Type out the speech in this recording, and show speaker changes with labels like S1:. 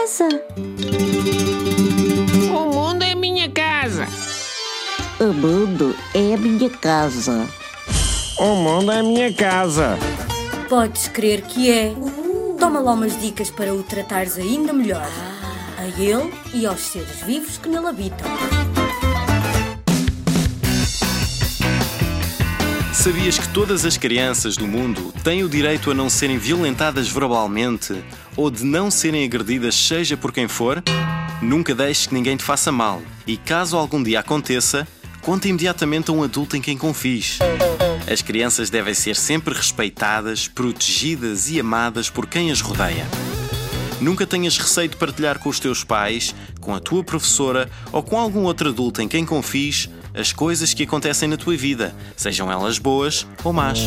S1: casa.
S2: O mundo é minha casa.
S3: O mundo é a minha casa.
S4: O mundo é minha casa.
S5: Podes crer que é. Toma lá umas dicas para o tratares ainda melhor. A ele e aos seres vivos que nele habitam.
S6: Sabias que todas as crianças do mundo têm o direito a não serem violentadas verbalmente ou de não serem agredidas, seja por quem for? Nunca deixes que ninguém te faça mal e, caso algum dia aconteça, conta imediatamente a um adulto em quem confies. As crianças devem ser sempre respeitadas, protegidas e amadas por quem as rodeia. Nunca tenhas receio de partilhar com os teus pais, com a tua professora ou com algum outro adulto em quem confies as coisas que acontecem na tua vida, sejam elas boas ou más.